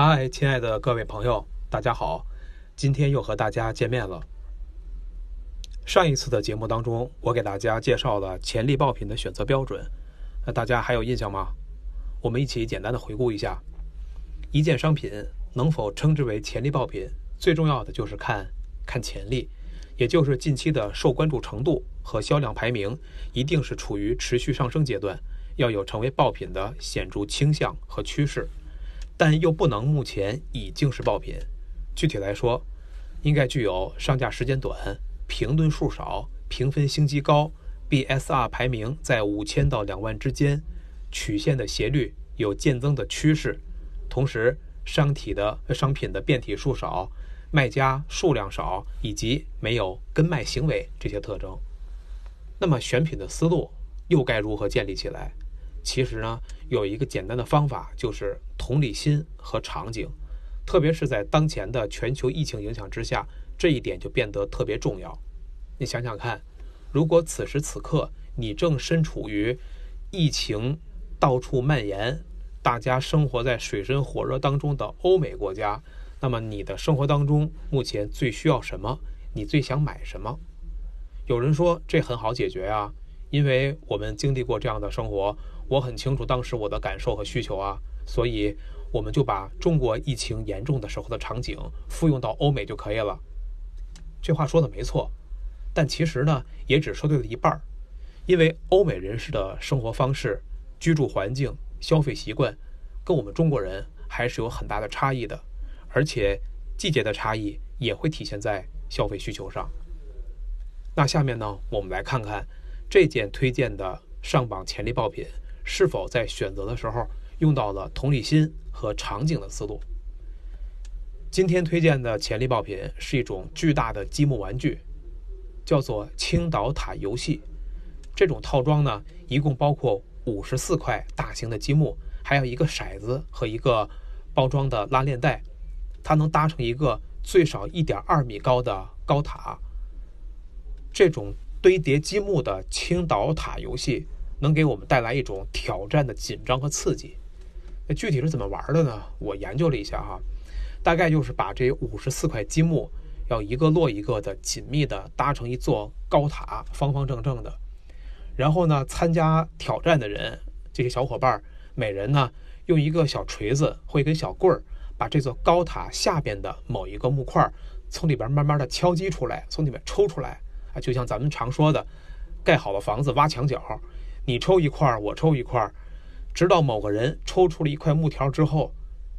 嗨，亲爱的各位朋友，大家好！今天又和大家见面了。上一次的节目当中，我给大家介绍了潜力爆品的选择标准，那大家还有印象吗？我们一起简单的回顾一下：一件商品能否称之为潜力爆品，最重要的就是看看潜力，也就是近期的受关注程度和销量排名，一定是处于持续上升阶段，要有成为爆品的显著倾向和趋势。但又不能目前已经是爆品。具体来说，应该具有上架时间短、评论数少、评分星级高、BSR 排名在五千到两万之间、曲线的斜率有渐增的趋势，同时商体的商品的变体数少、卖家数量少以及没有跟卖行为这些特征。那么选品的思路又该如何建立起来？其实呢，有一个简单的方法，就是同理心和场景，特别是在当前的全球疫情影响之下，这一点就变得特别重要。你想想看，如果此时此刻你正身处于疫情到处蔓延、大家生活在水深火热当中的欧美国家，那么你的生活当中目前最需要什么？你最想买什么？有人说这很好解决呀，因为我们经历过这样的生活。我很清楚当时我的感受和需求啊，所以我们就把中国疫情严重的时候的场景复用到欧美就可以了。这话说的没错，但其实呢，也只说对了一半儿，因为欧美人士的生活方式、居住环境、消费习惯，跟我们中国人还是有很大的差异的，而且季节的差异也会体现在消费需求上。那下面呢，我们来看看这件推荐的上榜潜力爆品。是否在选择的时候用到了同理心和场景的思路？今天推荐的潜力爆品是一种巨大的积木玩具，叫做青岛塔游戏。这种套装呢，一共包括五十四块大型的积木，还有一个骰子和一个包装的拉链袋，它能搭成一个最少一点二米高的高塔。这种堆叠积木的青岛塔游戏。能给我们带来一种挑战的紧张和刺激。那具体是怎么玩的呢？我研究了一下哈，大概就是把这五十四块积木要一个摞一个的紧密的搭成一座高塔，方方正正的。然后呢，参加挑战的人，这些小伙伴每人呢用一个小锤子或一根小棍儿，把这座高塔下边的某一个木块从里边慢慢的敲击出来，从里面抽出来啊，就像咱们常说的，盖好了房子挖墙角。你抽一块我抽一块直到某个人抽出了一块木条之后，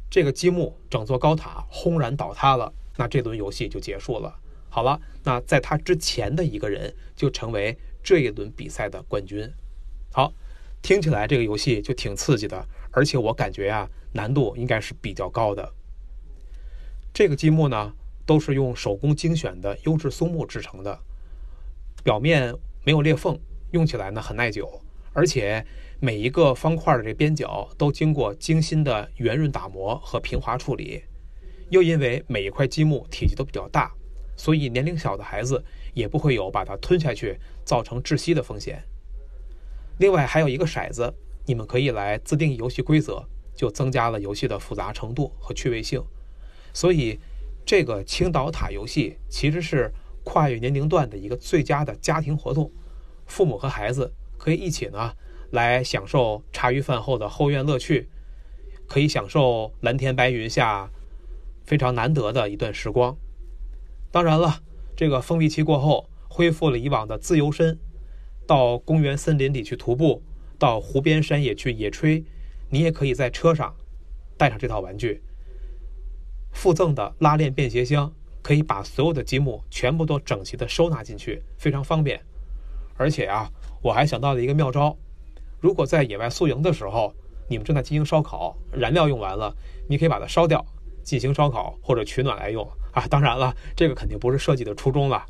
这个积木整座高塔轰然倒塌了，那这轮游戏就结束了。好了，那在他之前的一个人就成为这一轮比赛的冠军。好，听起来这个游戏就挺刺激的，而且我感觉呀，难度应该是比较高的。这个积木呢，都是用手工精选的优质松木制成的，表面没有裂缝，用起来呢很耐久。而且每一个方块的这边角都经过精心的圆润打磨和平滑处理，又因为每一块积木体积都比较大，所以年龄小的孩子也不会有把它吞下去造成窒息的风险。另外还有一个骰子，你们可以来自定义游戏规则，就增加了游戏的复杂程度和趣味性。所以这个青岛塔游戏其实是跨越年龄段的一个最佳的家庭活动，父母和孩子。可以一起呢，来享受茶余饭后的后院乐趣，可以享受蓝天白云下非常难得的一段时光。当然了，这个封闭期过后，恢复了以往的自由身，到公园森林里去徒步，到湖边山野去野炊，你也可以在车上带上这套玩具。附赠的拉链便携箱，可以把所有的积木全部都整齐的收纳进去，非常方便。而且啊。我还想到了一个妙招，如果在野外宿营的时候，你们正在进行烧烤，燃料用完了，你可以把它烧掉，进行烧烤或者取暖来用啊。当然了，这个肯定不是设计的初衷了。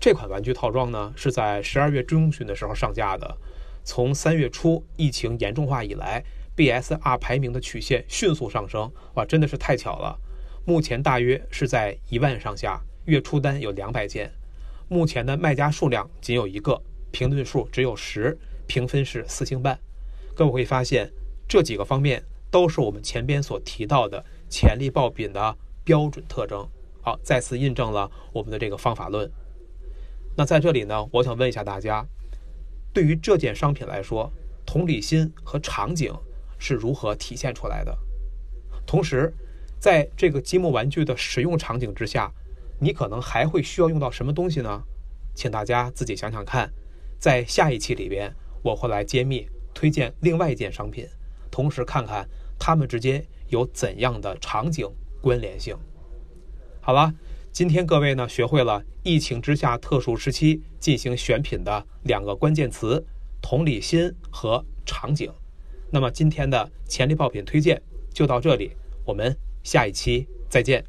这款玩具套装呢，是在十二月中旬的时候上架的。从三月初疫情严重化以来，BSR 排名的曲线迅速上升，哇，真的是太巧了。目前大约是在一万上下，月出单有两百件，目前的卖家数量仅有一个。评论数只有十，评分是四星半。各位会发现，这几个方面都是我们前边所提到的潜力爆品的标准特征。好，再次印证了我们的这个方法论。那在这里呢，我想问一下大家，对于这件商品来说，同理心和场景是如何体现出来的？同时，在这个积木玩具的使用场景之下，你可能还会需要用到什么东西呢？请大家自己想想看。在下一期里边，我会来揭秘推荐另外一件商品，同时看看它们之间有怎样的场景关联性。好了，今天各位呢学会了疫情之下特殊时期进行选品的两个关键词：同理心和场景。那么今天的潜力爆品推荐就到这里，我们下一期再见。